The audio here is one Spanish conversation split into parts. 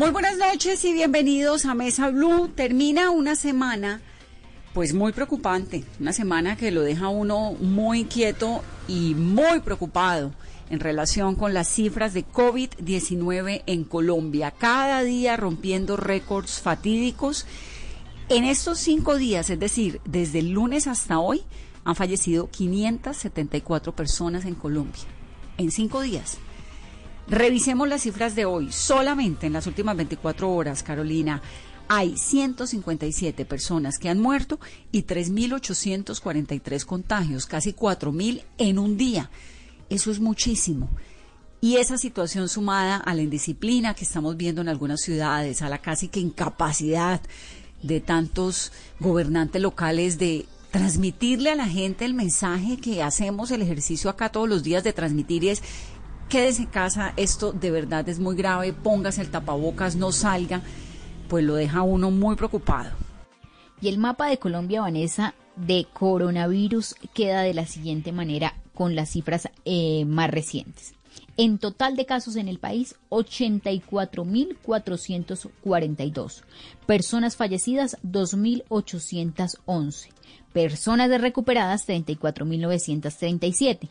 Muy buenas noches y bienvenidos a Mesa Blue. Termina una semana, pues muy preocupante, una semana que lo deja uno muy inquieto y muy preocupado en relación con las cifras de COVID-19 en Colombia. Cada día rompiendo récords fatídicos. En estos cinco días, es decir, desde el lunes hasta hoy, han fallecido 574 personas en Colombia. En cinco días. Revisemos las cifras de hoy. Solamente en las últimas 24 horas, Carolina, hay 157 personas que han muerto y 3.843 contagios, casi 4.000 en un día. Eso es muchísimo. Y esa situación sumada a la indisciplina que estamos viendo en algunas ciudades, a la casi que incapacidad de tantos gobernantes locales de transmitirle a la gente el mensaje que hacemos el ejercicio acá todos los días de transmitir es quédese en casa, esto de verdad es muy grave, póngase el tapabocas, no salga, pues lo deja uno muy preocupado. Y el mapa de Colombia, Vanessa, de coronavirus queda de la siguiente manera con las cifras eh, más recientes. En total de casos en el país, 84.442. Personas fallecidas, 2.811. Personas recuperadas, 34.937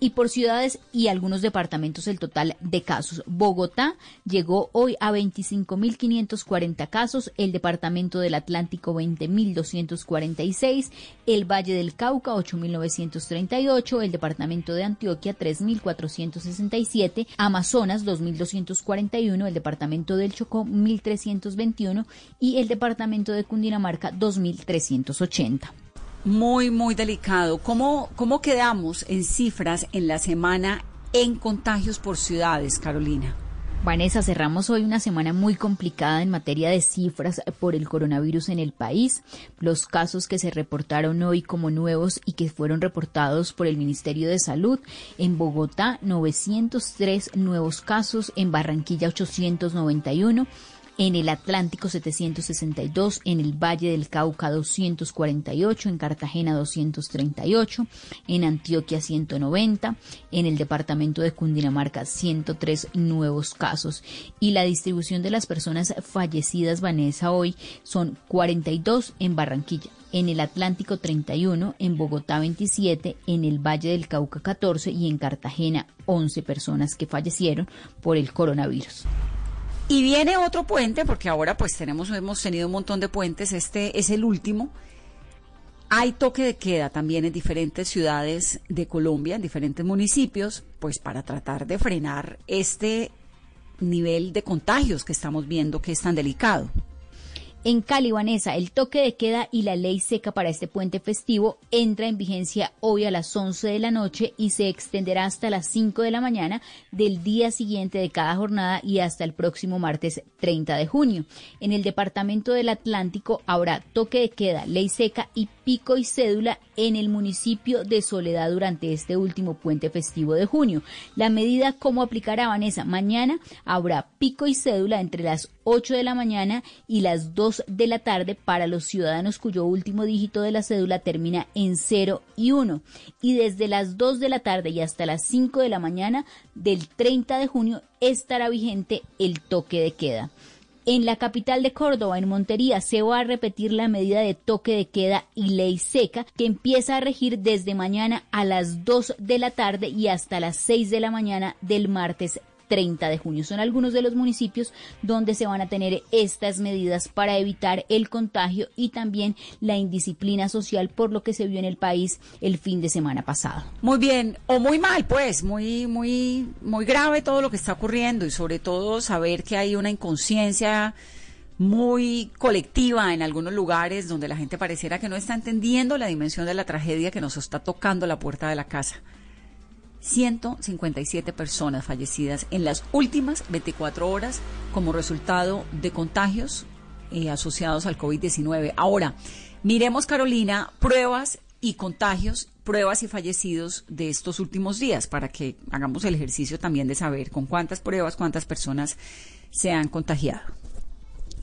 y por ciudades y algunos departamentos el total de casos. Bogotá llegó hoy a 25.540 casos, el departamento del Atlántico 20.246, el Valle del Cauca 8.938, el departamento de Antioquia 3.467, Amazonas 2.241, el departamento del Chocó 1.321 y el departamento de Cundinamarca 2.380 muy, muy delicado. ¿Cómo, ¿Cómo quedamos en cifras en la semana en contagios por ciudades, Carolina? Vanessa, cerramos hoy una semana muy complicada en materia de cifras por el coronavirus en el país. Los casos que se reportaron hoy como nuevos y que fueron reportados por el Ministerio de Salud. En Bogotá, 903 nuevos casos. En Barranquilla, 891 en el Atlántico 762, en el Valle del Cauca 248, en Cartagena 238, en Antioquia 190, en el departamento de Cundinamarca 103 nuevos casos. Y la distribución de las personas fallecidas, Vanessa, hoy son 42 en Barranquilla, en el Atlántico 31, en Bogotá 27, en el Valle del Cauca 14 y en Cartagena 11 personas que fallecieron por el coronavirus. Y viene otro puente, porque ahora pues tenemos, hemos tenido un montón de puentes, este es el último. Hay toque de queda también en diferentes ciudades de Colombia, en diferentes municipios, pues para tratar de frenar este nivel de contagios que estamos viendo que es tan delicado. En Cali, Vanessa, el toque de queda y la ley seca para este puente festivo entra en vigencia hoy a las 11 de la noche y se extenderá hasta las 5 de la mañana del día siguiente de cada jornada y hasta el próximo martes 30 de junio. En el departamento del Atlántico habrá toque de queda, ley seca y pico y cédula en el municipio de Soledad durante este último puente festivo de junio. La medida, ¿cómo aplicará Vanessa? Mañana habrá pico y cédula entre las 8 de la mañana y las 2 de la tarde para los ciudadanos cuyo último dígito de la cédula termina en 0 y 1. Y desde las 2 de la tarde y hasta las 5 de la mañana del 30 de junio estará vigente el toque de queda. En la capital de Córdoba, en Montería, se va a repetir la medida de toque de queda y ley seca que empieza a regir desde mañana a las 2 de la tarde y hasta las 6 de la mañana del martes 30 de junio. Son algunos de los municipios donde se van a tener estas medidas para evitar el contagio y también la indisciplina social por lo que se vio en el país el fin de semana pasado. Muy bien, o muy mal, pues, muy, muy, muy grave todo lo que está ocurriendo y sobre todo saber que hay una inconsciencia muy colectiva en algunos lugares donde la gente pareciera que no está entendiendo la dimensión de la tragedia que nos está tocando la puerta de la casa. 157 personas fallecidas en las últimas 24 horas como resultado de contagios eh, asociados al COVID-19. Ahora, miremos, Carolina, pruebas y contagios, pruebas y fallecidos de estos últimos días para que hagamos el ejercicio también de saber con cuántas pruebas, cuántas personas se han contagiado.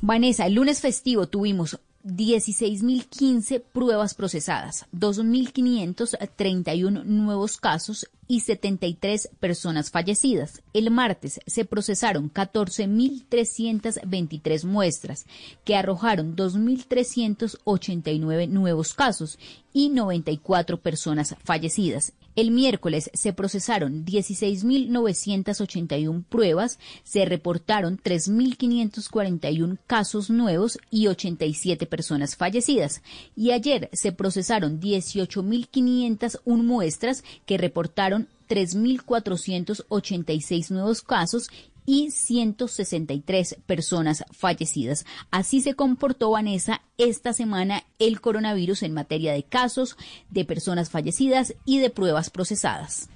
Vanessa, el lunes festivo tuvimos 16.015 pruebas procesadas, 2.531 nuevos casos y 73 personas fallecidas. El martes se procesaron 14.323 muestras, que arrojaron 2.389 nuevos casos y 94 personas fallecidas. El miércoles se procesaron 16.981 pruebas, se reportaron 3.541 casos nuevos y 87 personas fallecidas. Y ayer se procesaron 18.501 muestras que reportaron 3.486 nuevos casos y 163 personas fallecidas. Así se comportó Vanessa esta semana el coronavirus en materia de casos, de personas fallecidas y de pruebas procesadas.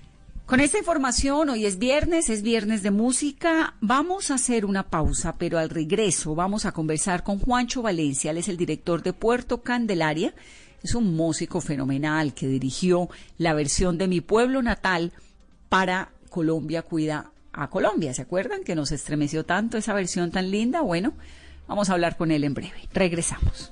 Con esta información, hoy es viernes, es viernes de música. Vamos a hacer una pausa, pero al regreso vamos a conversar con Juancho Valencia. Él es el director de Puerto Candelaria. Es un músico fenomenal que dirigió la versión de Mi Pueblo Natal para Colombia Cuida a Colombia. ¿Se acuerdan que nos estremeció tanto esa versión tan linda? Bueno, vamos a hablar con él en breve. Regresamos.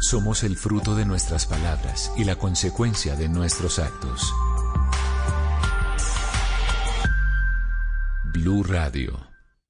Somos el fruto de nuestras palabras y la consecuencia de nuestros actos. Blue Radio.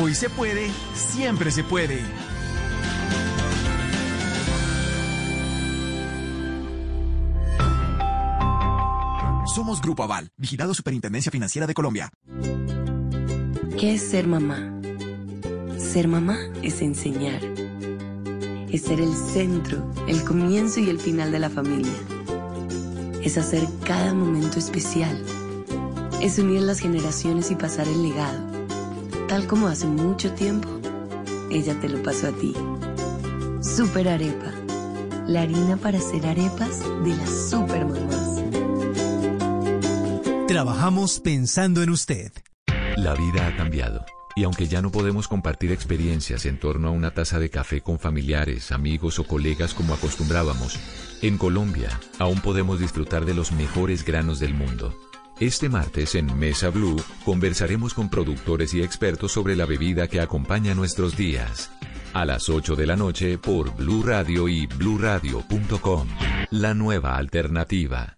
Hoy se puede, siempre se puede. Somos Grupo Aval, vigilado Superintendencia Financiera de Colombia. ¿Qué es ser mamá? Ser mamá es enseñar. Es ser el centro, el comienzo y el final de la familia. Es hacer cada momento especial. Es unir las generaciones y pasar el legado tal como hace mucho tiempo, ella te lo pasó a ti. Super Arepa, la harina para hacer arepas de las super mamás. Trabajamos pensando en usted. La vida ha cambiado. Y aunque ya no podemos compartir experiencias en torno a una taza de café con familiares, amigos o colegas como acostumbrábamos, en Colombia aún podemos disfrutar de los mejores granos del mundo este martes en Mesa Blue conversaremos con productores y expertos sobre la bebida que acompaña nuestros días. A las 8 de la noche por Blue Radio y bluradio.com. La nueva alternativa.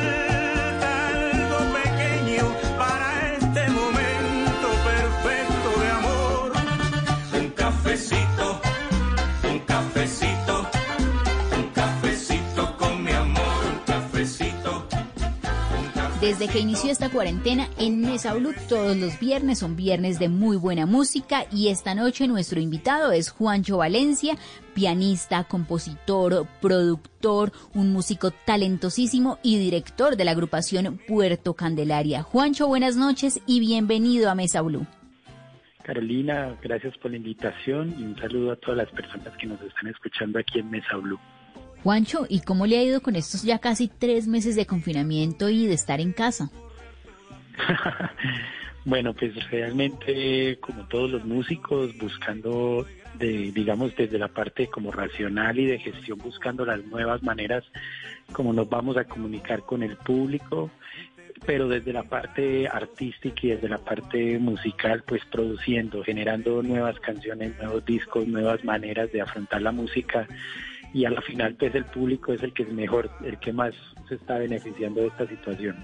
Desde que inició esta cuarentena en Mesa Blue todos los viernes son viernes de muy buena música y esta noche nuestro invitado es Juancho Valencia, pianista, compositor, productor, un músico talentosísimo y director de la agrupación Puerto Candelaria. Juancho, buenas noches y bienvenido a Mesa Blue. Carolina, gracias por la invitación y un saludo a todas las personas que nos están escuchando aquí en Mesa Blue. Juancho, ¿y cómo le ha ido con estos ya casi tres meses de confinamiento y de estar en casa? Bueno, pues realmente como todos los músicos buscando de digamos desde la parte como racional y de gestión buscando las nuevas maneras como nos vamos a comunicar con el público, pero desde la parte artística y desde la parte musical pues produciendo, generando nuevas canciones, nuevos discos, nuevas maneras de afrontar la música y a la final pues el público es el que es mejor, el que más se está beneficiando de esta situación.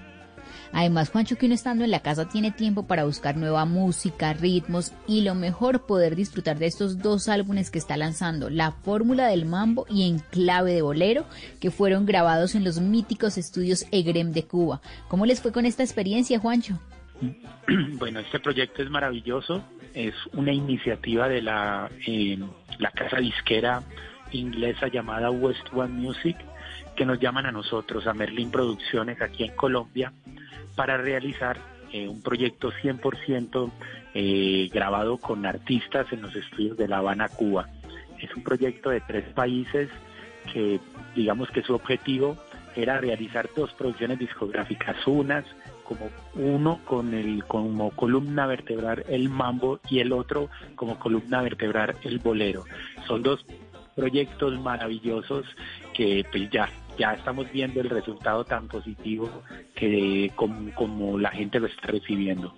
Además, Juancho, que uno estando en la casa tiene tiempo para buscar nueva música, ritmos y lo mejor poder disfrutar de estos dos álbumes que está lanzando, La Fórmula del Mambo y En Clave de Bolero, que fueron grabados en los míticos estudios EGREM de Cuba. ¿Cómo les fue con esta experiencia, Juancho? Bueno, este proyecto es maravilloso, es una iniciativa de la, eh, la casa disquera inglesa llamada West One Music, que nos llaman a nosotros, a Merlin Producciones aquí en Colombia, para realizar eh, un proyecto 100% eh, grabado con artistas en los estudios de La Habana, Cuba. Es un proyecto de tres países que digamos que su objetivo era realizar dos producciones discográficas, unas como uno con el como columna vertebral el mambo y el otro como columna vertebral el bolero. Son dos proyectos maravillosos que pues ya ya estamos viendo el resultado tan positivo que como, como la gente lo está recibiendo.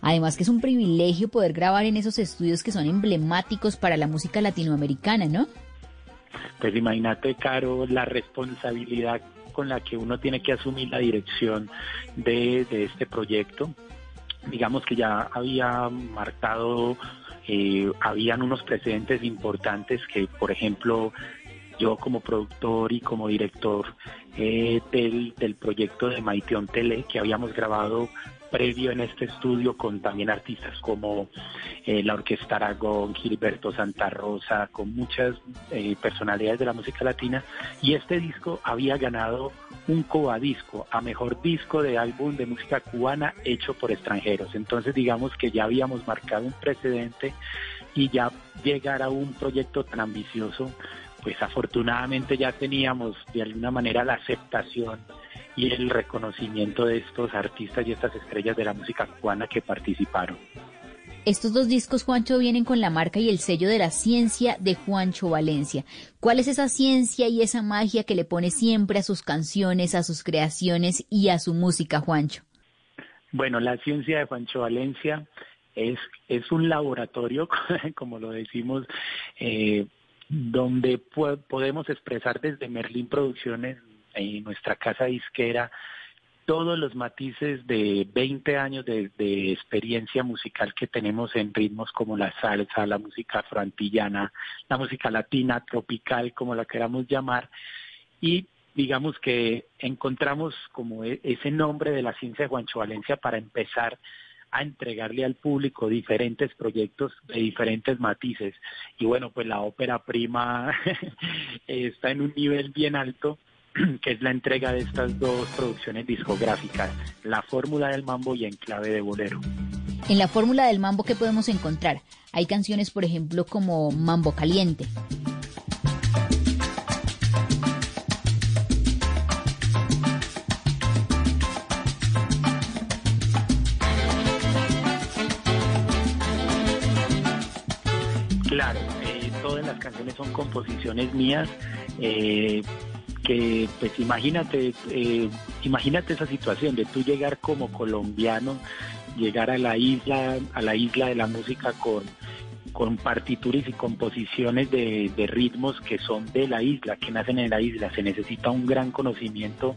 Además que es un privilegio poder grabar en esos estudios que son emblemáticos para la música latinoamericana, ¿no? Pues imagínate, Caro, la responsabilidad con la que uno tiene que asumir la dirección de, de este proyecto. Digamos que ya había marcado, eh, habían unos precedentes importantes que, por ejemplo, yo como productor y como director eh, del, del proyecto de Maiteon Tele que habíamos grabado previo en este estudio con también artistas como eh, la Orquesta Aragón, Gilberto Santa Rosa, con muchas eh, personalidades de la música latina y este disco había ganado un cobadisco a mejor disco de álbum de música cubana hecho por extranjeros. Entonces digamos que ya habíamos marcado un precedente y ya llegar a un proyecto tan ambicioso pues afortunadamente ya teníamos de alguna manera la aceptación y el reconocimiento de estos artistas y estas estrellas de la música cubana que participaron. Estos dos discos, Juancho, vienen con la marca y el sello de la ciencia de Juancho Valencia. ¿Cuál es esa ciencia y esa magia que le pone siempre a sus canciones, a sus creaciones y a su música, Juancho? Bueno, la ciencia de Juancho Valencia es, es un laboratorio, como lo decimos, eh, donde podemos expresar desde Merlín Producciones, en nuestra casa disquera, todos los matices de 20 años de, experiencia musical que tenemos en ritmos como la salsa, la música afroantillana, la música latina, tropical, como la queramos llamar, y digamos que encontramos como e, ese nombre de la ciencia de Juancho Valencia para empezar a entregarle al público diferentes proyectos de diferentes matices. Y bueno, pues la ópera prima está en un nivel bien alto que es la entrega de estas dos producciones discográficas, La Fórmula del Mambo y En Clave de Bolero. En la Fórmula del Mambo, ¿qué podemos encontrar? Hay canciones, por ejemplo, como Mambo Caliente. Claro, eh, todas las canciones son composiciones mías. Eh, que pues imagínate, eh, imagínate esa situación de tú llegar como colombiano, llegar a la isla, a la isla de la música con con partituras y composiciones de, ritmos que son de la isla, que nacen en la isla. Se necesita un gran conocimiento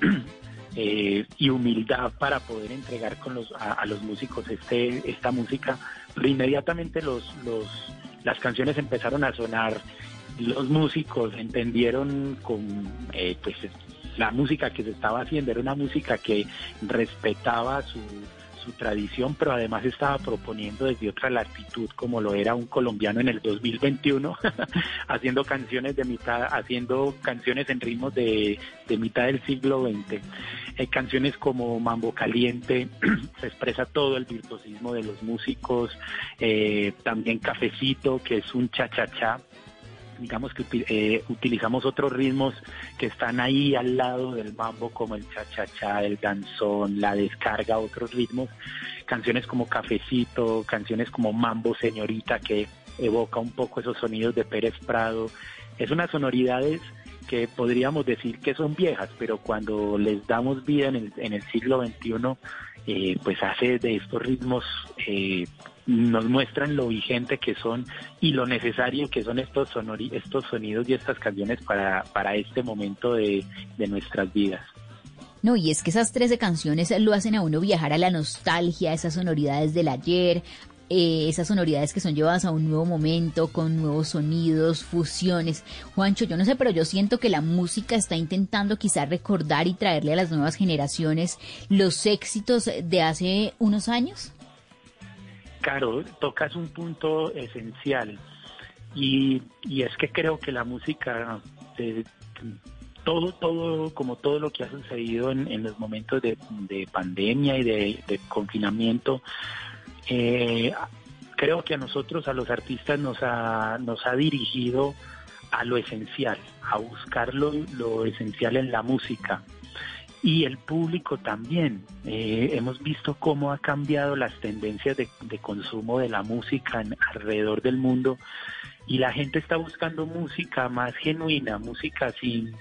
eh, y humildad para poder entregar con los, a, a los músicos este, esta música. Pero inmediatamente los, los, las canciones empezaron a sonar, los músicos entendieron con eh, pues la música que se estaba haciendo era una música que respetaba su, su tradición, pero además estaba proponiendo desde otra latitud, como lo era un colombiano en el 2021, haciendo canciones de mitad, haciendo canciones en ritmos de, de mitad del siglo XX. Eh, canciones como Mambo Caliente, se expresa todo el virtuosismo de los músicos, eh, también Cafecito, que es un cha-cha-cha, digamos que eh, utilizamos otros ritmos que están ahí al lado del mambo como el cha-cha-cha, el danzón, la descarga, otros ritmos, canciones como Cafecito, canciones como Mambo Señorita que evoca un poco esos sonidos de Pérez Prado. Es unas sonoridades que podríamos decir que son viejas, pero cuando les damos vida en el, en el siglo XXI, eh, pues hace de estos ritmos, eh, nos muestran lo vigente que son y lo necesario que son estos, sonori estos sonidos y estas canciones para, para este momento de, de nuestras vidas. No, y es que esas 13 canciones lo hacen a uno viajar a la nostalgia, esas sonoridades del ayer, eh, esas sonoridades que son llevadas a un nuevo momento, con nuevos sonidos, fusiones. Juancho, yo no sé, pero yo siento que la música está intentando quizás recordar y traerle a las nuevas generaciones los éxitos de hace unos años. Caro, tocas un punto esencial y, y es que creo que la música, de, todo, todo, como todo lo que ha sucedido en, en los momentos de, de pandemia y de, confinamiento, eh, creo que a nosotros, a los artistas, nos ha, nos ha dirigido a lo esencial, a buscar lo, lo esencial en la música. Y el público también. Eh, hemos visto cómo ha cambiado las tendencias de, de consumo de la música en- alrededor del mundo y la gente está buscando música más genuina, música sin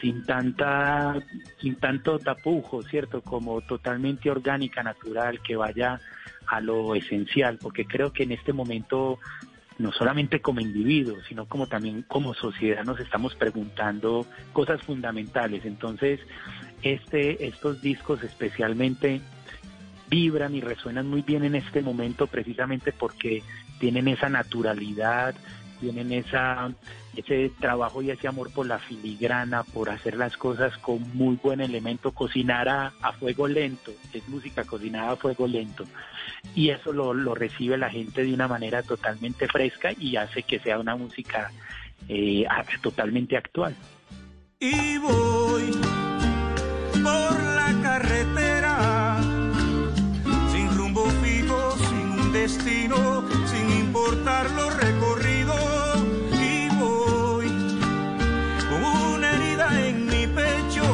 sin tanta sin tanto tapujo, ¿cierto? Como totalmente orgánica, natural, que vaya a lo esencial, porque creo que en este momento no solamente como individuos, sino como también como sociedad nos estamos preguntando cosas fundamentales. Entonces, este estos discos especialmente vibran y resuenan muy bien en este momento precisamente porque tienen esa naturalidad, tienen ese trabajo y ese amor por la filigrana, por hacer las cosas con muy buen elemento, cocinar a, fuego lento, es música cocinada a fuego lento. Y eso lo, recibe la gente de una manera totalmente fresca y hace que sea una música eh, totalmente actual. y voy por la carretera sin rumbo fijo, sin un destino, sin importar lo recorrido y voy con una herida en mi pecho,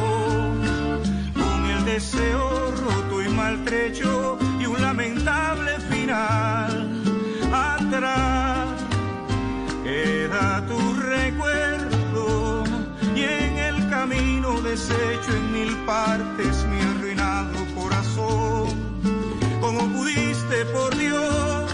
con el deseo roto y maltrecho y un lamentable final. Atrás queda tu recuerdo deshecho en mil partes mi arruinado corazón. ¿Cómo pudiste, por Dios,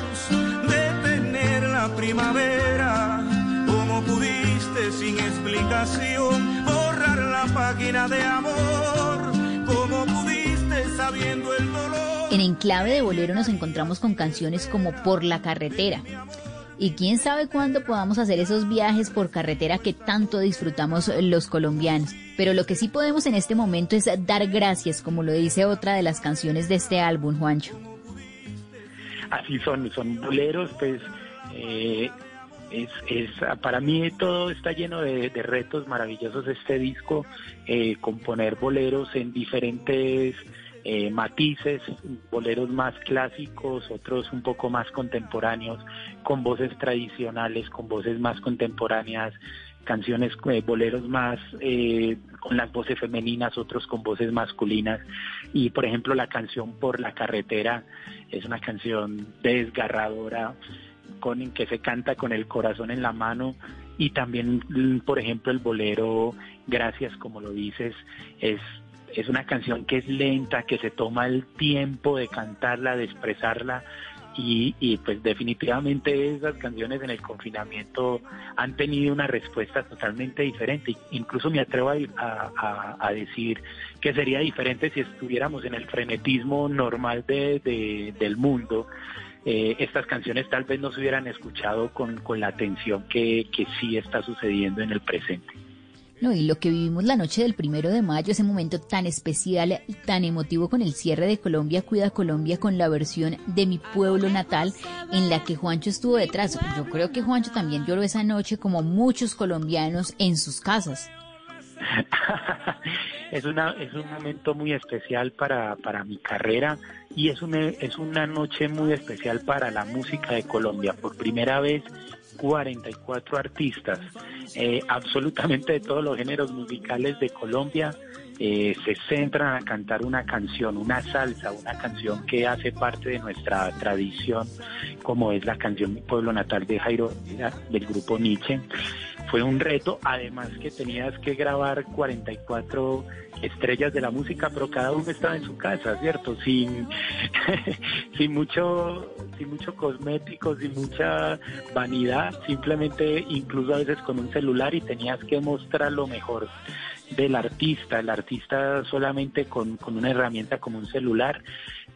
detener la primavera? ¿Cómo pudiste sin explicación borrar la página de amor? ¿Cómo pudiste sabiendo el dolor? En Enclave de Bolero nos encontramos con canciones como Por la carretera. Y quién sabe cuándo podamos hacer esos viajes por carretera que tanto disfrutamos los colombianos. Pero lo que sí podemos en este momento es dar gracias, como lo dice otra de las canciones de este álbum, Juancho. así son, son boleros, pues eh, es, es, para mí todo está lleno de, retos maravillosos este disco, eh, componer boleros en diferentes eh, matices, boleros más clásicos, otros un poco más contemporáneos, con voces tradicionales, con voces más contemporáneas, canciones, eh, boleros más eh, con las voces femeninas, otros con voces masculinas. Y por ejemplo la canción Por la carretera es una canción desgarradora con que se canta con el corazón en la mano y también, mm, por ejemplo, el bolero Gracias, como lo dices, es es una canción que es lenta, que se toma el tiempo de cantarla, de expresarla y, y, pues definitivamente esas canciones en el confinamiento han tenido una respuesta totalmente diferente. Incluso me atrevo a, a, decir que sería diferente si estuviéramos en el frenetismo normal de, del mundo. Eh, estas canciones tal vez no se hubieran escuchado con, con la atención que, que sí está sucediendo en el presente. No, y lo que vivimos la noche del primero de mayo, ese momento tan especial, tan emotivo con el cierre de Colombia Cuida Colombia con la versión de mi pueblo natal en la que Juancho estuvo detrás. Yo creo que Juancho también lloró esa noche como muchos colombianos en sus casas. es una es un momento muy especial para, para mi carrera y es es una noche muy especial para la música de Colombia. Por primera vez 44 artistas, eh, absolutamente de todos los géneros musicales de Colombia, eh, se centran a cantar una canción, una salsa, una canción que hace parte de nuestra tradición, como es la canción Mi Pueblo Natal de Jairo del grupo Nietzsche. Fue un reto, además que tenías que grabar 44 estrellas de la música, pero cada uno estaba en su casa, ¿cierto? Sin, sin mucho, sin mucho cosmético, sin mucha vanidad, simplemente incluso a veces con un celular y tenías que mostrar lo mejor del artista. El artista solamente con, con una herramienta como un celular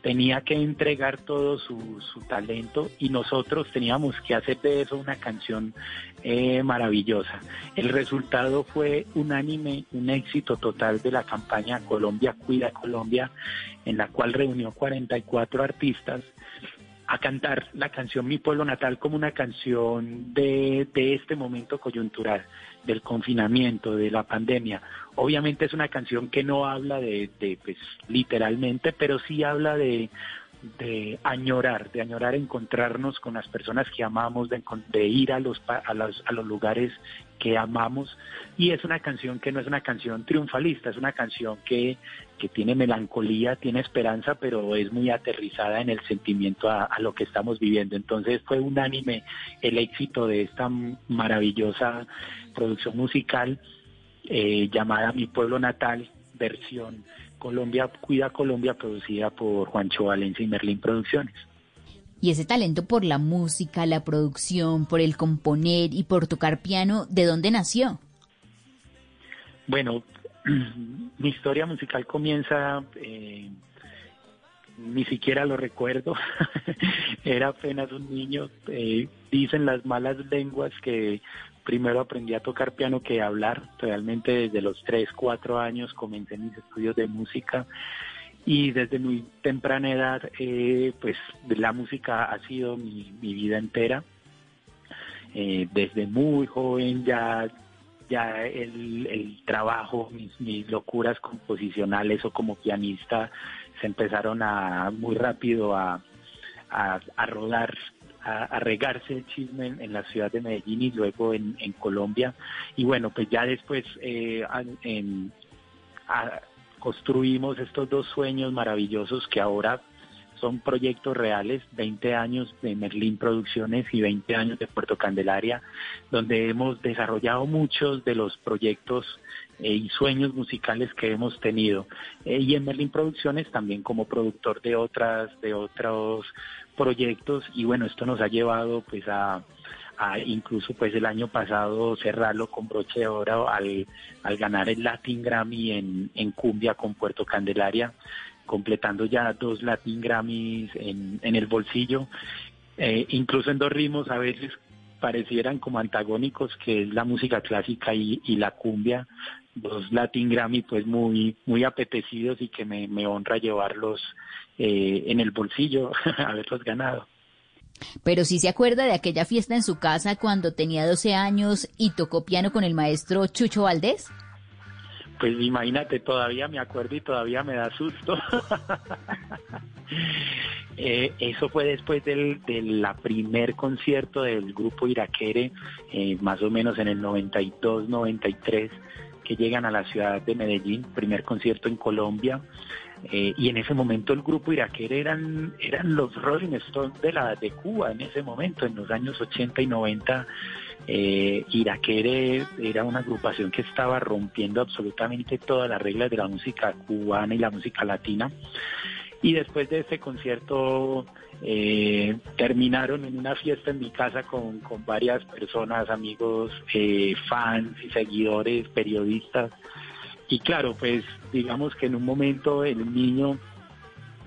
tenía que entregar todo su, talento y nosotros teníamos que hacer de eso una canción eh, maravillosa. El resultado fue unánime, un éxito total de la campaña Colombia Cuida Colombia, en la cual reunió 44 artistas a cantar la canción Mi Pueblo Natal como una canción de este momento coyuntural, del confinamiento, de la pandemia. Obviamente es una canción que no habla de, pues, literalmente, pero sí habla de, de añorar, de añorar encontrarnos con las personas que amamos, de, de ir a los, a, los, a los lugares que amamos. Y es una canción que no es una canción triunfalista, es una canción que, que tiene melancolía, tiene esperanza, pero es muy aterrizada en el sentimiento a, lo que estamos viviendo. Entonces fue unánime el éxito de esta maravillosa producción musical eh, llamada Mi Pueblo Natal, versión Colombia Cuida Colombia, producida por Juancho Valencia y Merlín Producciones. Y ese talento por la música, la producción, por el componer y por tocar piano, ¿de dónde nació? Bueno, mi historia musical comienza, eh, ni siquiera lo recuerdo, era apenas un niño, eh, dicen las malas lenguas que primero aprendí a tocar piano que a hablar. Realmente desde los 3, 4 años comencé mis estudios de música y desde muy temprana edad eh, pues la música ha sido mi, vida entera. Desde muy joven ya ya el, trabajo, mis, locuras composicionales o como pianista se empezaron a muy rápido a, a rodar a, regarse el chisme en, la ciudad de Medellín y luego en, Colombia. Y bueno, pues ya después eh, construimos estos dos sueños maravillosos que ahora son proyectos reales, 20 años de Merlín Producciones y 20 años de Puerto Candelaria, donde hemos desarrollado muchos de los proyectos eh, y sueños musicales que hemos tenido. Eh, y en Merlín Producciones también como productor de otras, de otros proyectos y bueno, esto nos ha llevado pues a, incluso pues el año pasado cerrarlo con broche de oro al, al ganar el Latin Grammy en, en cumbia con Puerto Candelaria, completando ya dos Latin Grammys en, el bolsillo, eh, incluso en dos ritmos a veces parecieran como antagónicos, que es la música clásica y, y la cumbia, dos Latin Grammy pues muy, muy apetecidos y que me, honra llevarlos eh, en el bolsillo, haberlos ganado. Pero si se acuerda de aquella fiesta en su casa cuando tenía 12 años y tocó piano con el maestro Chucho Valdés. Pues imagínate, todavía me acuerdo y todavía me da susto. eh, eso fue después del de la primer concierto del grupo Iraquere, eh, más o menos en el 92-93 que llegan a la ciudad de Medellín, primer concierto en Colombia. Eh, y en ese momento el grupo Iraquere eran, eran los Rolling Stones de, la, de Cuba en ese momento, en los años 80 y 90. Eh, Iraquere era una agrupación que estaba rompiendo absolutamente todas las reglas de la música cubana y la música latina. Y después de ese concierto eh, terminaron en una fiesta en mi casa con, con varias personas, amigos, eh, fans y seguidores, periodistas. Y claro, pues digamos que en un momento el niño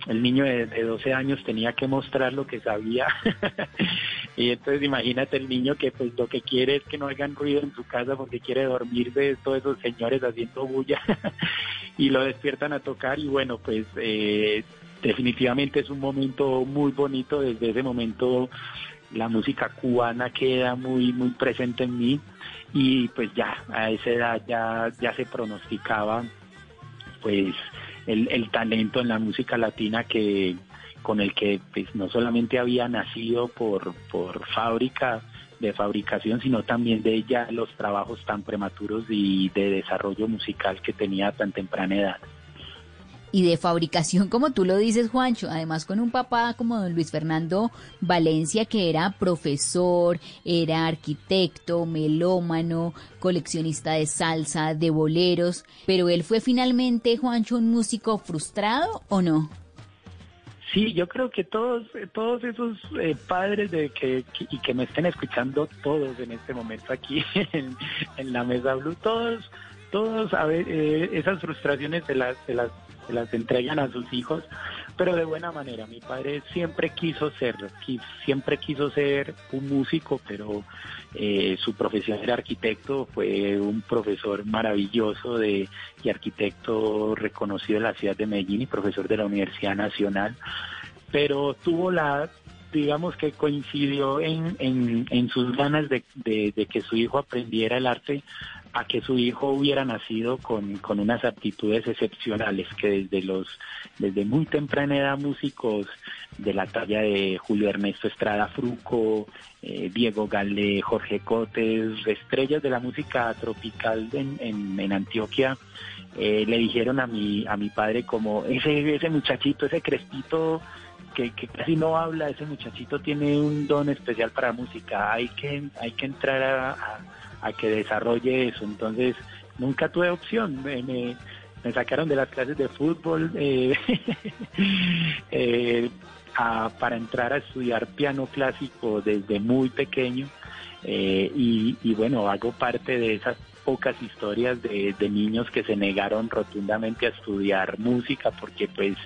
el niño de, 12 años tenía que mostrar lo que sabía. y entonces imagínate el niño que pues lo que quiere es que no hagan ruido en su casa porque quiere dormir de todos esos señores haciendo bulla y lo despiertan a tocar y bueno, pues eh, definitivamente es un momento muy bonito. Desde ese momento la música cubana queda muy, muy presente en mí y pues ya a esa edad ya, ya se pronosticaba pues el, talento en la música latina que con el que pues, no solamente había nacido por, por fábrica de fabricación, sino también de ella los trabajos tan prematuros y de desarrollo musical que tenía a tan temprana edad y de fabricación, como tú lo dices, Juancho, además con un papá como don Luis Fernando Valencia, que era profesor, era arquitecto, melómano, coleccionista de salsa, de boleros, pero él fue finalmente, Juancho, un músico frustrado o no? Sí, yo creo que todos, todos esos eh, padres de que, y que me estén escuchando todos en este momento aquí en, la mesa Blue, todos, todos a ver, eh, esas frustraciones de las, de las se las entregan a sus hijos, pero de buena manera. Mi padre siempre quiso ser, siempre quiso ser un músico, pero eh, su profesión era arquitecto, fue un profesor maravilloso de, y arquitecto reconocido en la ciudad de Medellín y profesor de la Universidad Nacional, pero tuvo la digamos que coincidió en, en, sus ganas de, de, que su hijo aprendiera el arte a que su hijo hubiera nacido con, con unas aptitudes excepcionales, que desde los, desde muy temprana edad músicos de la talla de Julio Ernesto Estrada Fruco, eh, Diego Gale, Jorge Cotes, estrellas de la música tropical en, en, Antioquia, eh, le dijeron a mi, a mi padre como ese, ese muchachito, ese crespito que, casi no habla, ese muchachito tiene un don especial para música, hay que, hay que entrar a que desarrolle eso. Entonces, nunca tuve opción. Me, me, sacaron de las clases de fútbol eh, eh, para entrar a estudiar piano clásico desde muy pequeño. Eh, y, bueno, hago parte de esas pocas historias de, de niños que se negaron rotundamente a estudiar música porque pues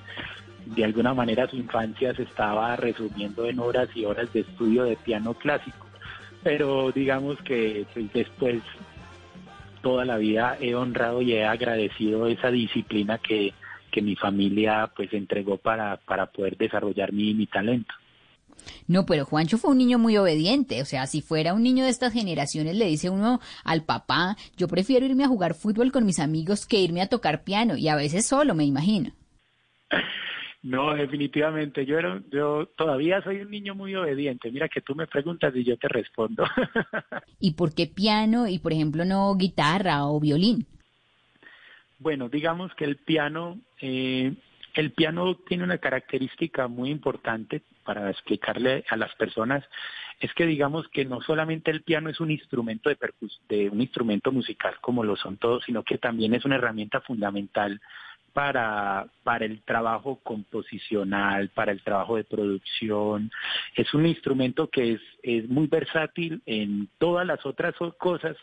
de alguna manera su infancia se estaba resumiendo en horas y horas de estudio de piano clásico pero digamos que pues, después toda la vida he honrado y he agradecido esa disciplina que, que mi familia pues entregó para, para poder desarrollar mi, mi talento. No, pero Juancho fue un niño muy obediente. O sea, si fuera un niño de estas generaciones, le dice uno al papá, yo prefiero irme a jugar fútbol con mis amigos que irme a tocar piano. Y a veces solo, me imagino. No, definitivamente. Yo, era, yo todavía soy un niño muy obediente. Mira que tú me preguntas y yo te respondo. ¿Y por qué piano y, por ejemplo, no guitarra o violín? Bueno, digamos que el piano, eh, el piano tiene una característica muy importante para explicarle a las personas es que digamos que no solamente el piano es un instrumento de, de un instrumento musical como lo son todos, sino que también es una herramienta fundamental para, para el trabajo composicional, para el trabajo de producción. Es un instrumento que es, es muy versátil en todas las otras cosas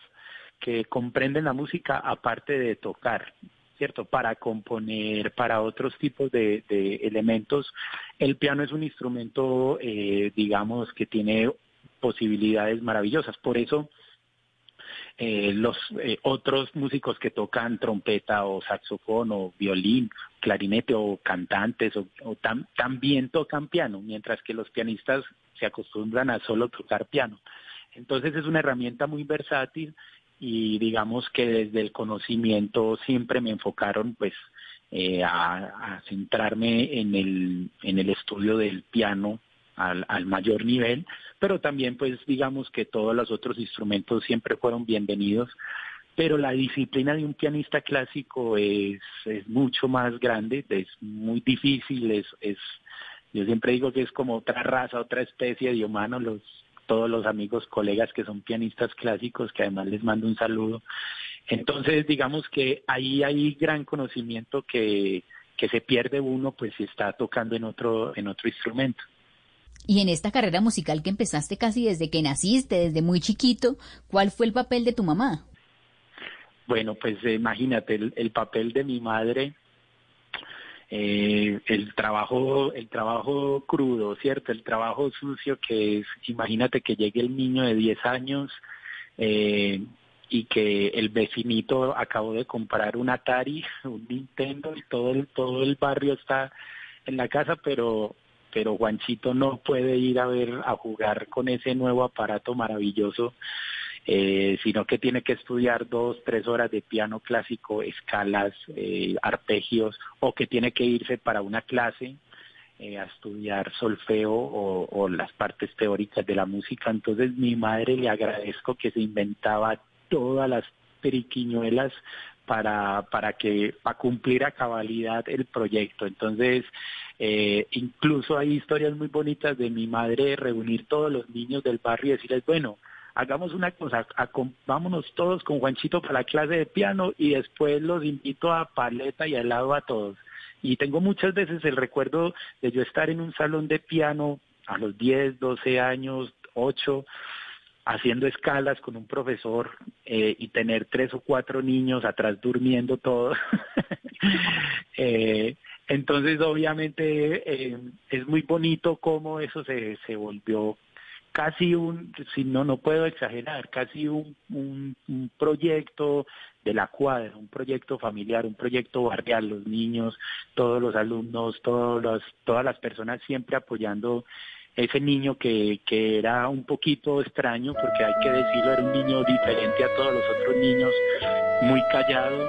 que comprenden la música aparte de tocar, ¿cierto? Para componer, para otros tipos de, de elementos. El piano es un instrumento, eh, digamos, que tiene posibilidades maravillosas. Por eso, eh, los eh, otros músicos que tocan trompeta o saxofón o violín, clarinete o cantantes o, también tocan piano, mientras que los pianistas se acostumbran a solo tocar piano. Entonces es una herramienta muy versátil y digamos que desde el conocimiento siempre me enfocaron pues eh, a, centrarme en el, en el estudio del piano al, mayor nivel pero también pues digamos que todos los otros instrumentos siempre fueron bienvenidos pero la disciplina de un pianista clásico es, es mucho más grande, es muy difícil, es, es, yo siempre digo que es como otra raza, otra especie de humano, los, todos los amigos, colegas que son pianistas clásicos, que además les mando un saludo. Entonces, digamos que ahí hay gran conocimiento que, que se pierde uno, pues si está tocando en otro, en otro instrumento. Y en esta carrera musical que empezaste casi desde que naciste, desde muy chiquito, ¿cuál fue el papel de tu mamá? Bueno, pues eh, imagínate, el, el, papel de mi madre, eh, el trabajo, el trabajo crudo, ¿cierto? El trabajo sucio que es, imagínate que llegue el niño de 10 años eh, y que el vecinito acabó de comprar un Atari, un Nintendo y todo el, todo el barrio está en la casa, pero pero Juanchito no puede ir a ver a jugar con ese nuevo aparato maravilloso eh, sino que tiene que estudiar dos, tres horas de piano clásico, escalas, eh, arpegios, o que tiene que irse para una clase eh, a estudiar solfeo o, o, las partes teóricas de la música. Entonces mi madre le agradezco que se inventaba todas las periquiñuelas para, para que, para cumplir a cabalidad el proyecto. Entonces, eh, incluso hay historias muy bonitas de mi madre reunir todos los niños del barrio y decirles, bueno, hagamos una cosa, a, vámonos todos con Juanchito para la clase de piano y después los invito a paleta y helado a todos. Y tengo muchas veces el recuerdo de yo estar en un salón de piano a los 10, 12 años, 8, haciendo escalas con un profesor eh, y tener tres o cuatro niños atrás durmiendo todos. eh, entonces, obviamente, eh, es muy bonito cómo eso se, se volvió casi un, si no, no puedo exagerar, casi un, un, un, proyecto de la cuadra, un proyecto familiar, un proyecto barrial, los niños, todos los alumnos, todos los, todas las personas siempre apoyando ese niño que, que era un poquito extraño, porque hay que decirlo, era un niño diferente a todos los otros niños, muy callado,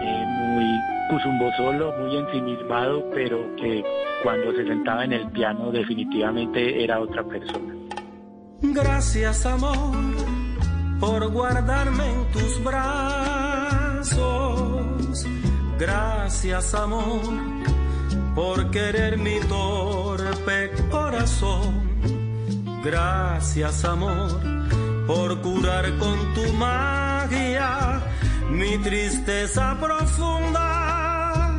eh, muy cusumbo solo, muy ensimismado, pero que cuando se sentaba en el piano definitivamente era otra persona. Gracias amor por guardarme en tus brazos. Gracias amor por querer mi torpe Gracias amor por curar con tu magia mi tristeza profunda.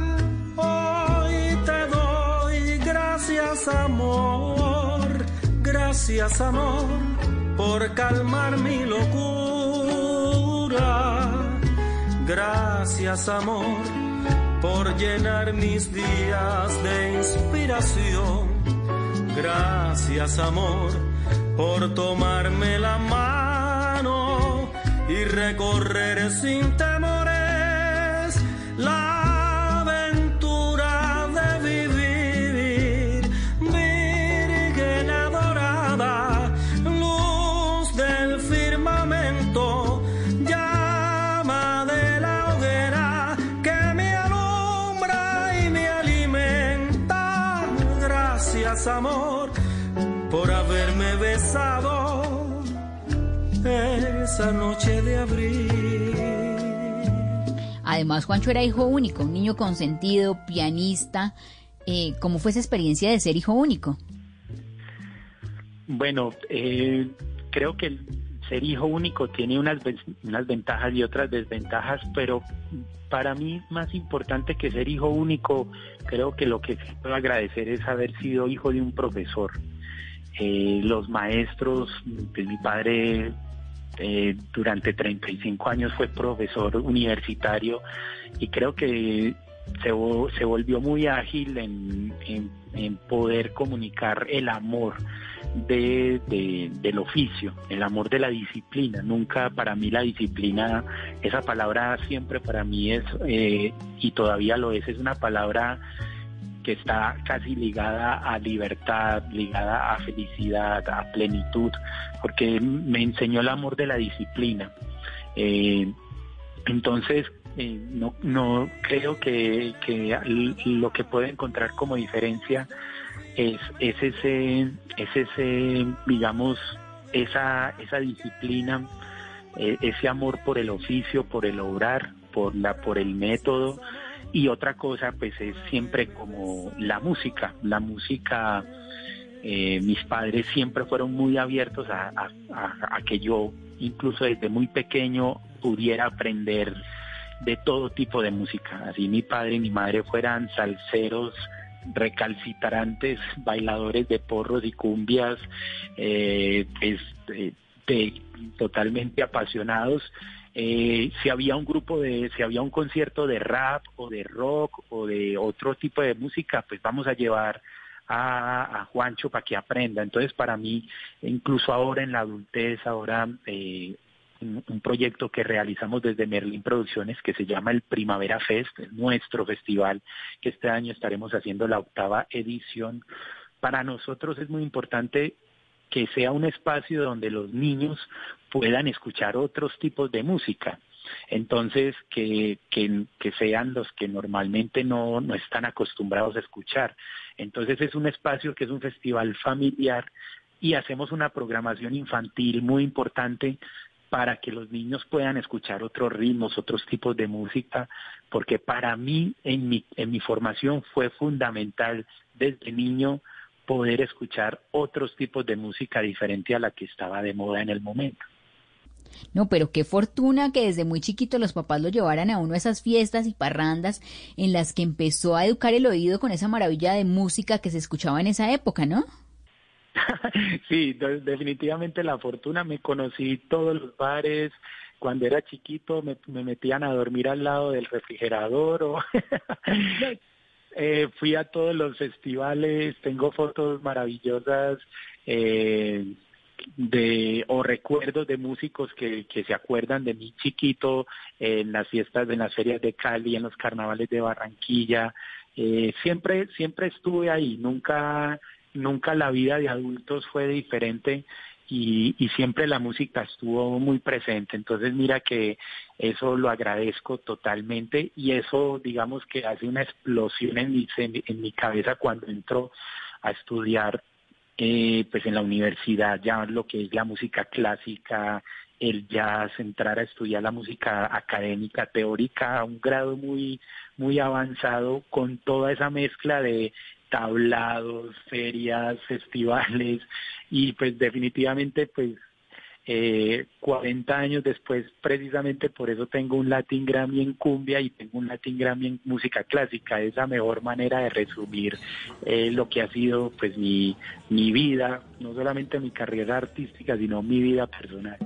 Hoy te doy gracias amor Gracias amor por calmar mi locura. Gracias amor por llenar mis días de inspiración. Gracias amor por tomarme la mano y recorrer sin temores la amor por haberme besado esa noche de abril. Además, Juancho era hijo único, un niño consentido, pianista. Eh, ¿Cómo fue esa experiencia de ser hijo único? Bueno, eh, creo que el ser hijo único tiene unas, unas ventajas y otras desventajas, pero para mí más importante que ser hijo único, creo que lo que puedo agradecer es haber sido hijo de un profesor. Eh, los maestros, pues mi padre eh, durante 35 años fue profesor universitario y creo que se, se volvió muy ágil en, en, en poder comunicar el amor de, de, del oficio, el amor de la disciplina. Nunca para mí la disciplina, esa palabra siempre para mí es, eh, y todavía lo es, es una palabra que está casi ligada a libertad, ligada a felicidad, a plenitud, porque me enseñó el amor de la disciplina. Eh, entonces, eh, no, no creo que, lo que puedo encontrar como diferencia es, es ese, es ese, digamos, esa, esa disciplina eh, ese amor por el oficio, por el obrar, por la, por el método. Y otra cosa, pues es siempre como la música. La música, eh, mis padres siempre fueron muy abiertos a, a que yo, incluso desde muy pequeño, pudiera aprender de todo tipo de música. Así mi padre y mi madre fueran salseros, recalcitrantes, bailadores de porros y cumbias, eh, pues, totalmente apasionados. Eh, si había un grupo de, si había un concierto de rap o de rock o de otro tipo de música, pues vamos a llevar a, a Juancho para que aprenda. Entonces, para mí, incluso ahora en la adultez, ahora eh, un, proyecto que realizamos desde Merlin Producciones que se llama el Primavera Fest, nuestro festival, que este año estaremos haciendo la octava edición. Para nosotros es muy importante que sea un espacio donde los niños puedan escuchar otros tipos de música. Entonces, que, que, que, sean los que normalmente no, no están acostumbrados a escuchar. Entonces, es un espacio que es un festival familiar y hacemos una programación infantil muy importante para que los niños puedan escuchar otros ritmos, otros tipos de música, porque para mí en mi, en mi formación fue fundamental desde niño poder escuchar otros tipos de música diferente a la que estaba de moda en el momento. No, pero qué fortuna que desde muy chiquito los papás lo llevaran a uno a esas fiestas y parrandas en las que empezó a educar el oído con esa maravilla de música que se escuchaba en esa época, ¿no? sí, definitivamente la fortuna. Me conocí todos los bares. Cuando era chiquito me, metían a dormir al lado del refrigerador o eh, fui a todos los festivales. Tengo fotos maravillosas eh, de o recuerdos de músicos que, que se acuerdan de mí chiquito en las fiestas, en las ferias de Cali, en los carnavales de Barranquilla. Eh, siempre, siempre estuve ahí. Nunca nunca la vida de adultos fue diferente y, siempre la música estuvo muy presente. Entonces mira que eso lo agradezco totalmente y eso digamos que hace una explosión en mi, en, mi cabeza cuando entro a estudiar eh, pues en la universidad ya lo que es la música clásica, el jazz, entrar a estudiar la música académica, teórica a un grado muy, muy avanzado con toda esa mezcla de tablados, ferias, festivales y pues definitivamente pues eh, 40 años después precisamente por eso tengo un Latin Grammy en cumbia y tengo un Latin Grammy en música clásica. Es la mejor manera de resumir eh, lo que ha sido pues mi, mi vida, no solamente mi carrera artística, sino mi vida personal.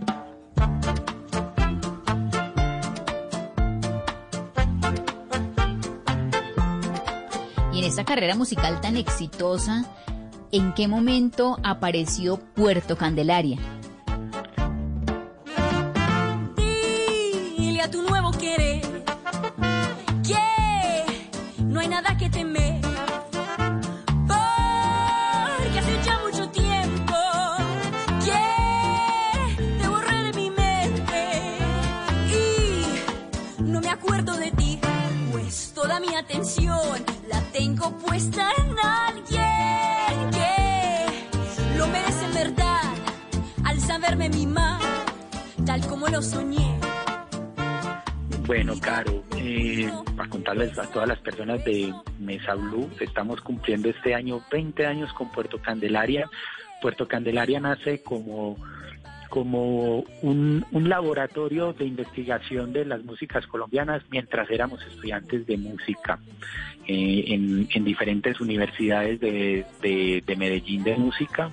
En esta carrera musical tan exitosa, ¿en qué momento apareció Puerto Candelaria? Puesta en alguien que lo merece en verdad al saberme mimar tal como lo soñé. Bueno, Caro, eh, para contarles a todas las personas de Mesa Blue, estamos cumpliendo este año 20 años con Puerto Candelaria. Puerto Candelaria nace como como un, laboratorio de investigación de las músicas colombianas mientras éramos estudiantes de música eh, en, diferentes universidades de, Medellín de música.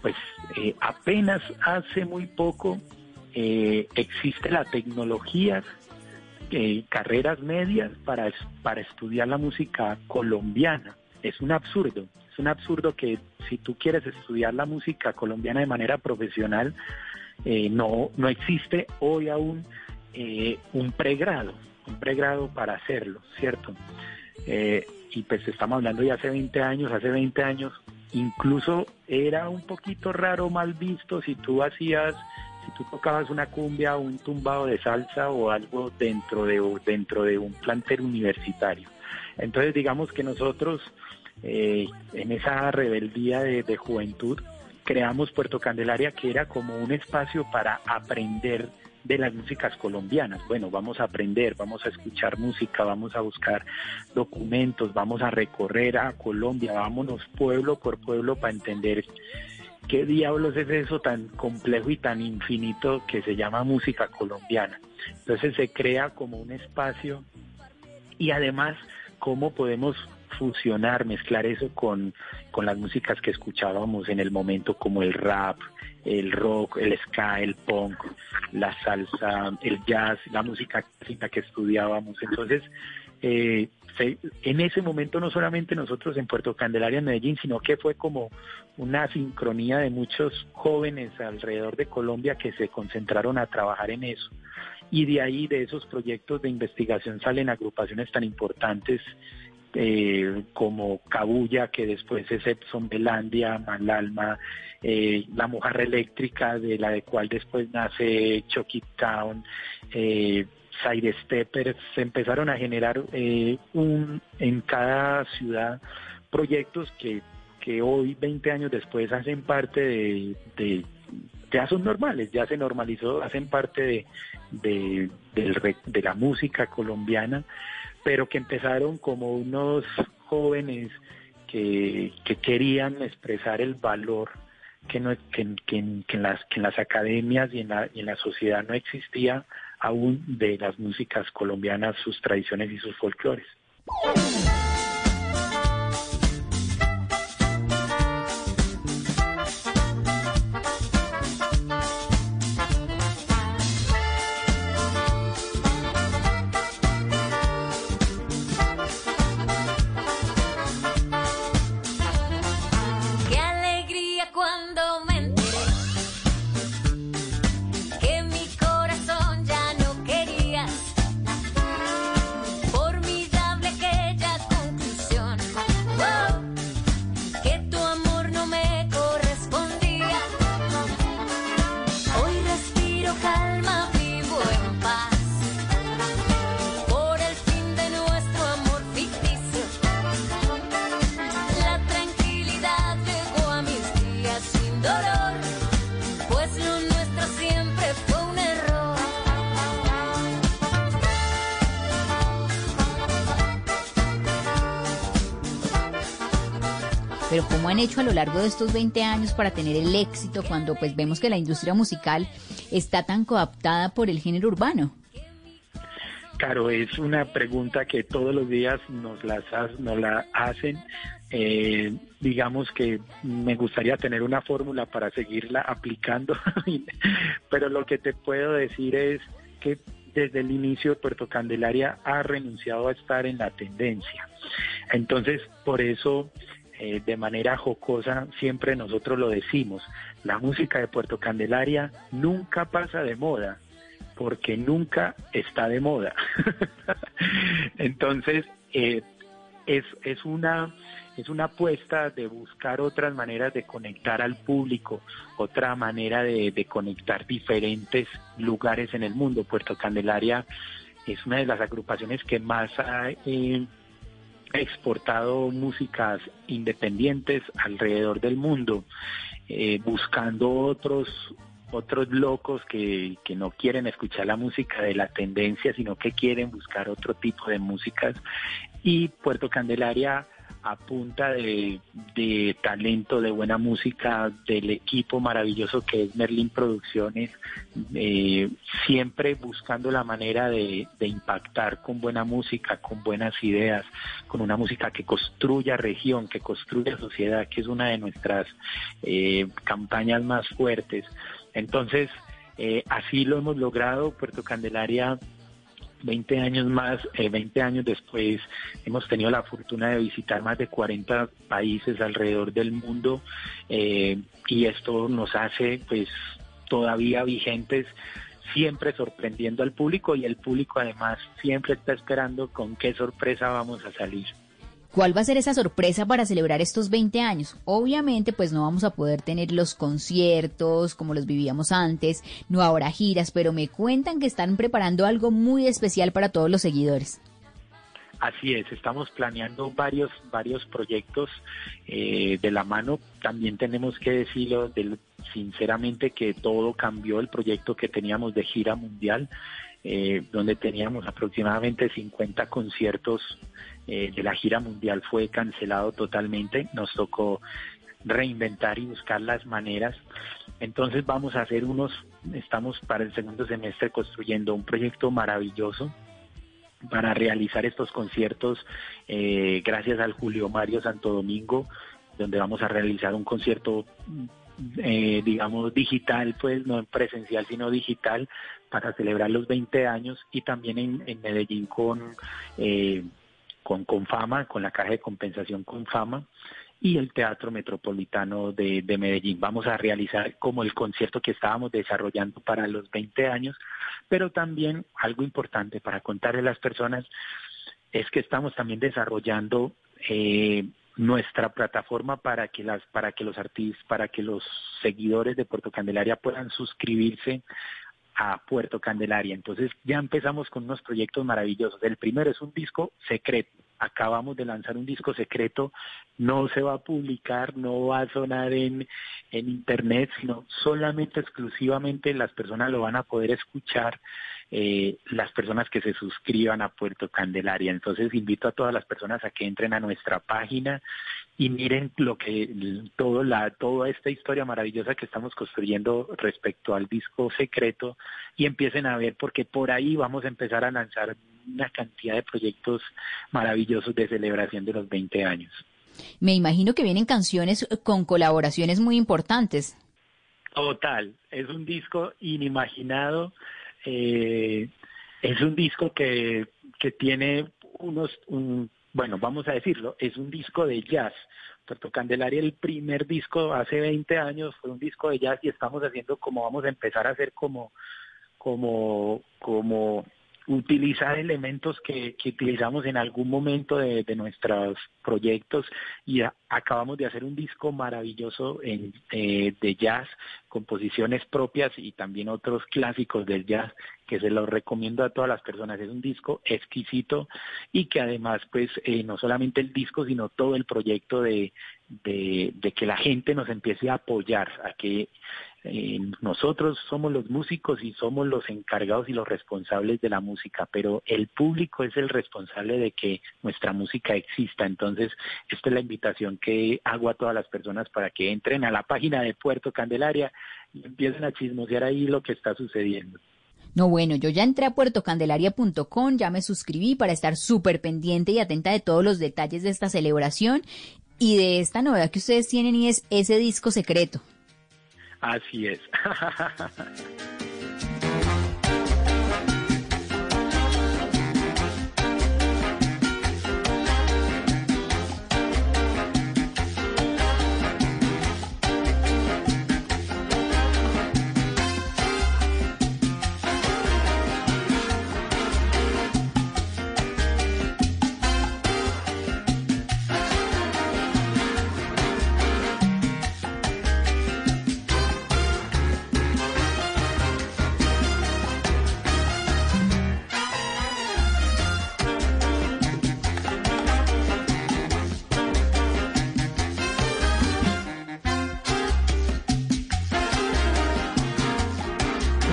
Pues eh, apenas hace muy poco eh, existe la tecnología, carreras medias para, para estudiar la música colombiana. Es un absurdo, es un absurdo que si tú quieres estudiar la música colombiana de manera profesional, eh, no, no existe hoy aún eh, un pregrado, un pregrado para hacerlo, ¿cierto? Eh, y pues estamos hablando de hace 20 años, hace 20 años incluso era un poquito raro, mal visto si tú hacías, si tú tocabas una cumbia o un tumbado de salsa o algo dentro de, dentro de un plantel universitario. Entonces digamos que nosotros en esa rebeldía de juventud creamos Puerto Candelaria, que era como un espacio para aprender de las músicas colombianas. Bueno, vamos a aprender, vamos a escuchar música, vamos a buscar documentos, vamos a recorrer a Colombia, vámonos pueblo por pueblo para entender qué diablos es eso tan complejo y tan infinito que se llama música colombiana. Entonces se crea como un espacio y además cómo podemos fusionar, mezclar eso con, con las músicas que escuchábamos en el momento como el rap, el rock, el ska, el punk, la salsa, el jazz, la música que estudiábamos. Entonces, eh, en ese momento no solamente nosotros en Puerto Candelaria, en Medellín, sino que fue como una sincronía de muchos jóvenes alrededor de Colombia que se concentraron a trabajar en eso. Y de ahí, de esos proyectos de investigación, salen agrupaciones tan importantes eh, como Cabulla, que después es Epson Belandia, Malalma, eh, La Mujer Eléctrica, de la de cual después nace Chucky Town, eh, Side Steppers, se empezaron a generar eh, un, en cada ciudad proyectos que, que hoy, 20 años después, hacen parte de, de ya son normales, ya se normalizó, hacen parte de, de, de la música colombiana pero que empezaron como unos jóvenes que, que querían expresar el valor que, no, que, que, en las, que en las academias y en, la, y en la sociedad no existía aún de las músicas colombianas, sus tradiciones y sus folclores. Pero ¿cómo han hecho a lo largo de estos 20 años para tener el éxito cuando pues vemos que la industria musical está tan coaptada por el género urbano? Claro, es una pregunta que todos los días nos, las, nos la hacen. Eh, digamos que me gustaría tener una fórmula para seguirla aplicando, pero lo que te puedo decir es que desde el inicio Puerto Candelaria ha renunciado a estar en la tendencia. Entonces, por eso eh, de manera jocosa, siempre nosotros lo decimos, la música de Puerto Candelaria nunca pasa de moda, porque nunca está de moda. Entonces, eh, es, es, una, es una apuesta de buscar otras maneras de conectar al público, otra manera de, conectar diferentes lugares en el mundo. Puerto Candelaria es una de las agrupaciones que más ha eh, exportado músicas independientes alrededor del mundo, eh, buscando otros otros locos que, que no quieren escuchar la música de la tendencia, sino que quieren buscar otro tipo de músicas. Y Puerto Candelaria a punta de, talento, de buena música, del equipo maravilloso que es Merlin Producciones, eh, siempre buscando la manera de, impactar con buena música, con buenas ideas, con una música que construya región, que construya sociedad, que es una de nuestras eh, campañas más fuertes. Entonces, eh, así lo hemos logrado. Puerto Candelaria 20 años más, eh, 20 años después, hemos tenido la fortuna de visitar más de 40 países alrededor del mundo eh, y esto nos hace pues todavía vigentes siempre sorprendiendo al público y el público además siempre está esperando con qué sorpresa vamos a salir. ¿Cuál va a ser esa sorpresa para celebrar estos 20 años? Obviamente, pues no vamos a poder tener los conciertos como los vivíamos antes, no ahora giras, pero me cuentan que están preparando algo muy especial para todos los seguidores. Así es, estamos planeando varios varios proyectos eh, de la mano. También tenemos que decirlo sinceramente que todo cambió el proyecto que teníamos de gira mundial, eh, donde teníamos aproximadamente 50 conciertos eh, de la gira mundial fue cancelado totalmente. Nos tocó reinventar y buscar las maneras. Entonces vamos a hacer unos, estamos para el segundo semestre construyendo un proyecto maravilloso para realizar estos conciertos eh, gracias al Julio Mario Santo Domingo, donde vamos a realizar un concierto eh, digamos, digital, pues no presencial, sino digital, para celebrar los 20 años y también en, Medellín con, con, con Fama, con la caja de compensación con Fama y el Teatro Metropolitano de, de, Medellín. Vamos a realizar como el concierto que estábamos desarrollando para los 20 años, pero también algo importante para contarle a las personas es que estamos también desarrollando eh, nuestra plataforma para que las para que los artistas para que los seguidores de Puerto Candelaria puedan suscribirse a Puerto Candelaria. Entonces ya empezamos con unos proyectos maravillosos. El primero es un disco secreto. Acabamos de lanzar un disco secreto, no se va a publicar, no va a sonar en, en internet, sino solamente exclusivamente las personas lo van a poder escuchar eh, las personas que se suscriban a Puerto Candelaria. Entonces invito a todas las personas a que entren a nuestra página y miren lo que todo la toda esta historia maravillosa que estamos construyendo respecto al disco secreto y empiecen a ver porque por ahí vamos a empezar a lanzar una cantidad de proyectos maravillosos de celebración de los 20 años. Me imagino que vienen canciones con colaboraciones muy importantes. Total, es un disco inimaginado eh, es un disco que, que tiene unos, un, bueno, vamos a decirlo, es un disco de jazz. Puerto Candelaria, el primer disco hace 20 años fue un disco de jazz y estamos haciendo como vamos a empezar a hacer como, como, como utilizar elementos que, que utilizamos en algún momento de, nuestros proyectos y acabamos de hacer un disco maravilloso eh, de jazz, composiciones propias y también otros clásicos del jazz que se los recomiendo a todas las personas. Es un disco exquisito y que además pues eh, no solamente el disco sino todo el proyecto de, de, de que la gente nos empiece a apoyar, a que eh, nosotros somos los músicos y somos los encargados y los responsables de la música, pero el público es el responsable de que nuestra música exista. Entonces, esta es la invitación que hago a todas las personas para que entren a la página de Puerto Candelaria y empiecen a chismosear ahí lo que está sucediendo. No, bueno, yo ya entré a puertocandelaria.com, ya me suscribí para estar súper pendiente y atenta de todos los detalles de esta celebración y de esta novedad que ustedes tienen y es ese disco secreto. Así es.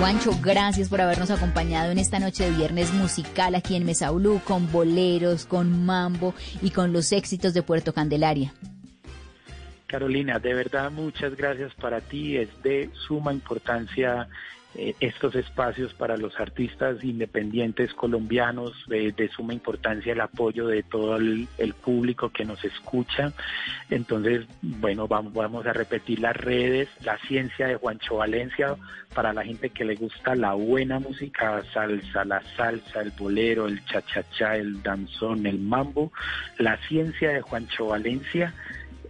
Juancho, gracias por habernos acompañado en esta noche de viernes musical aquí en Mesa Blue, con boleros, con mambo y con los éxitos de Puerto Candelaria. Carolina, de verdad muchas gracias para ti. Es de suma importancia estos espacios para los artistas independientes colombianos, de, suma importancia el apoyo de todo el, público que nos escucha. Entonces, bueno, vamos, vamos a repetir las redes, la ciencia de Juancho Valencia, para la gente que le gusta la buena música, salsa, la salsa, el bolero, el cha-cha-cha, el danzón, el mambo, la ciencia de Juancho Valencia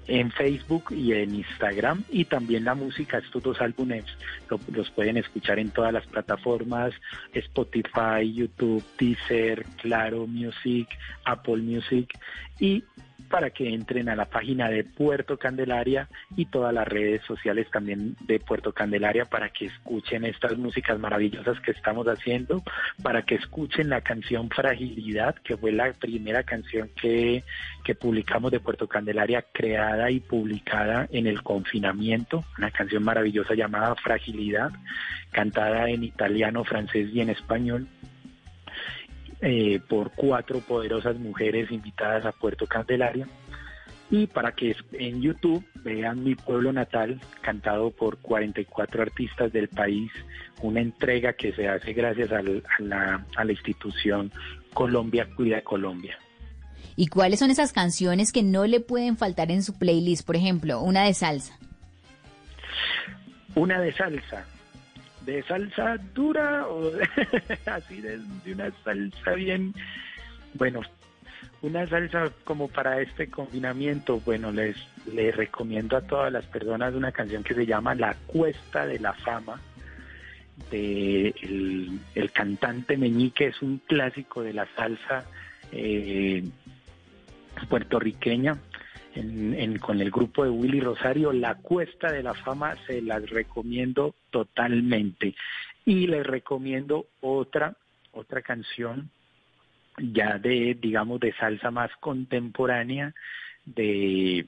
en Facebook y en Instagram y también la música, estos dos álbumes lo, los pueden escuchar en todas las plataformas, Spotify, YouTube, Deezer, Claro Music, Apple Music y para que entren a la página de Puerto Candelaria y todas las redes sociales también de Puerto Candelaria para que escuchen estas músicas maravillosas que estamos haciendo, para que escuchen la canción Fragilidad, que fue la primera canción que, que publicamos de Puerto Candelaria, creada y publicada en el confinamiento, una canción maravillosa llamada Fragilidad, cantada en italiano, francés y en español eh, por cuatro poderosas mujeres invitadas a Puerto Candelaria y para que en YouTube vean mi pueblo natal cantado por 44 artistas del país, una entrega que se hace gracias al- a, la, a la institución Colombia Cuida Colombia. ¿Y cuáles son esas canciones que no le pueden faltar en su playlist? Por ejemplo, una de salsa. Una de salsa, de salsa dura o así de, de una salsa bien, bueno, una salsa como para este confinamiento, bueno, les, les recomiendo a todas las personas una canción que se llama La Cuesta de la Fama de el cantante Meñique, es un clásico de la salsa eh, puertorriqueña. Con el grupo de Willy Rosario, La Cuesta de la Fama se las recomiendo totalmente. Y les recomiendo otra, otra canción ya de, digamos, de salsa más contemporánea, de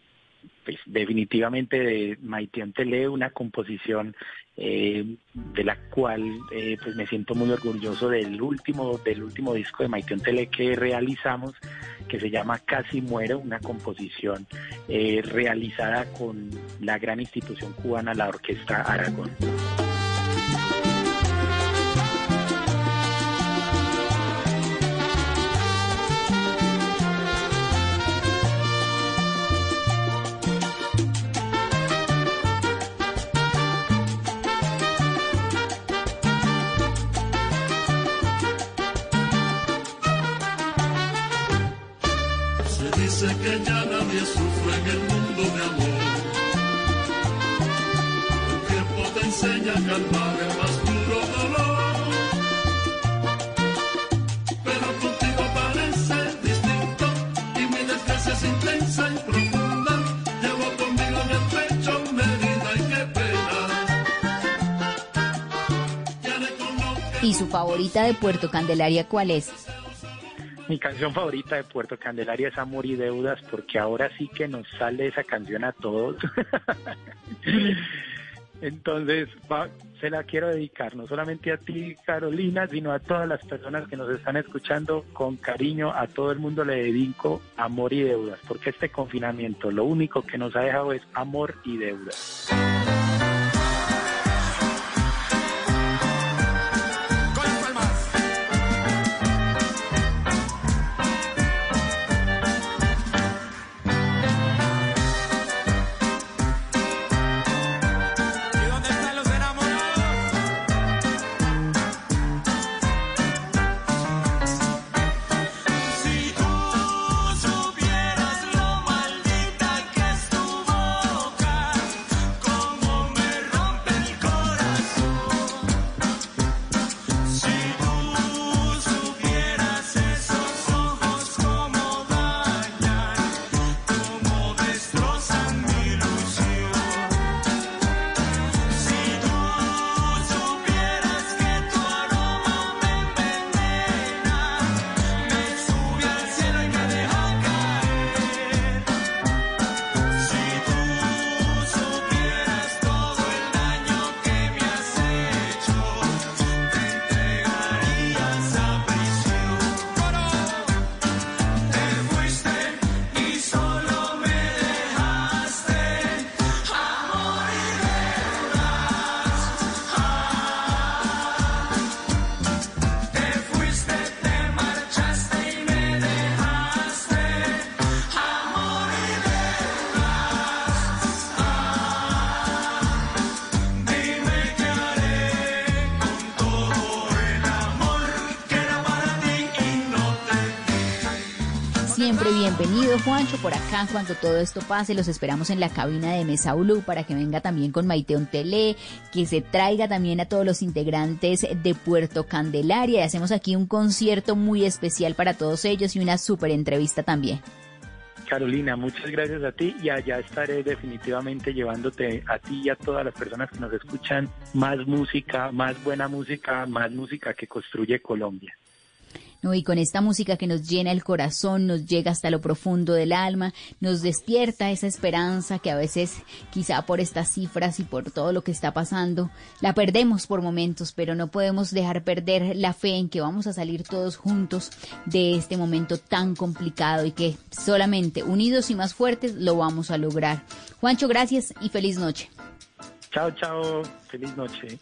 pues definitivamente de Maiteón Tele, una composición eh, de la cual eh, pues me siento muy orgulloso del último, del último disco de Maiteón Tele que realizamos, que se llama Casi Muero, una composición eh, realizada con la gran institución cubana, la Orquesta Aragón. Nadie sufre en el mundo de amor. El tiempo te enseña a calmar el más duro dolor. Pero contigo parece distinto y mi desgracia es intensa y profunda. Llevo conmigo en el pecho herida y qué pena. ¿Y su favorita de Puerto Candelaria cuál es? Mi canción favorita de Puerto Candelaria es Amor y Deudas, porque ahora sí que nos sale esa canción a todos. Entonces, se la quiero dedicar no solamente a ti, Carolina, sino a todas las personas que nos están escuchando con cariño. A todo el mundo le dedico amor y deudas, porque este confinamiento lo único que nos ha dejado es amor y deudas. Juancho, por acá cuando todo esto pase. Los esperamos en la cabina de Mesa Blue para que venga también con Maiteón Tele, que se traiga también a todos los integrantes de Puerto Candelaria. Y hacemos aquí un concierto muy especial para todos ellos y una súper entrevista también. Carolina, muchas gracias a ti y allá estaré definitivamente llevándote a ti y a todas las personas que nos escuchan más música, más buena música, más música que construye Colombia. ¿No? Y con esta música que nos llena el corazón, nos llega hasta lo profundo del alma, nos despierta esa esperanza que a veces, quizá por estas cifras y por todo lo que está pasando, la perdemos por momentos, pero no podemos dejar perder la fe en que vamos a salir todos juntos de este momento tan complicado y que solamente unidos y más fuertes lo vamos a lograr. Juancho, gracias y feliz noche. Chao, chao, feliz noche.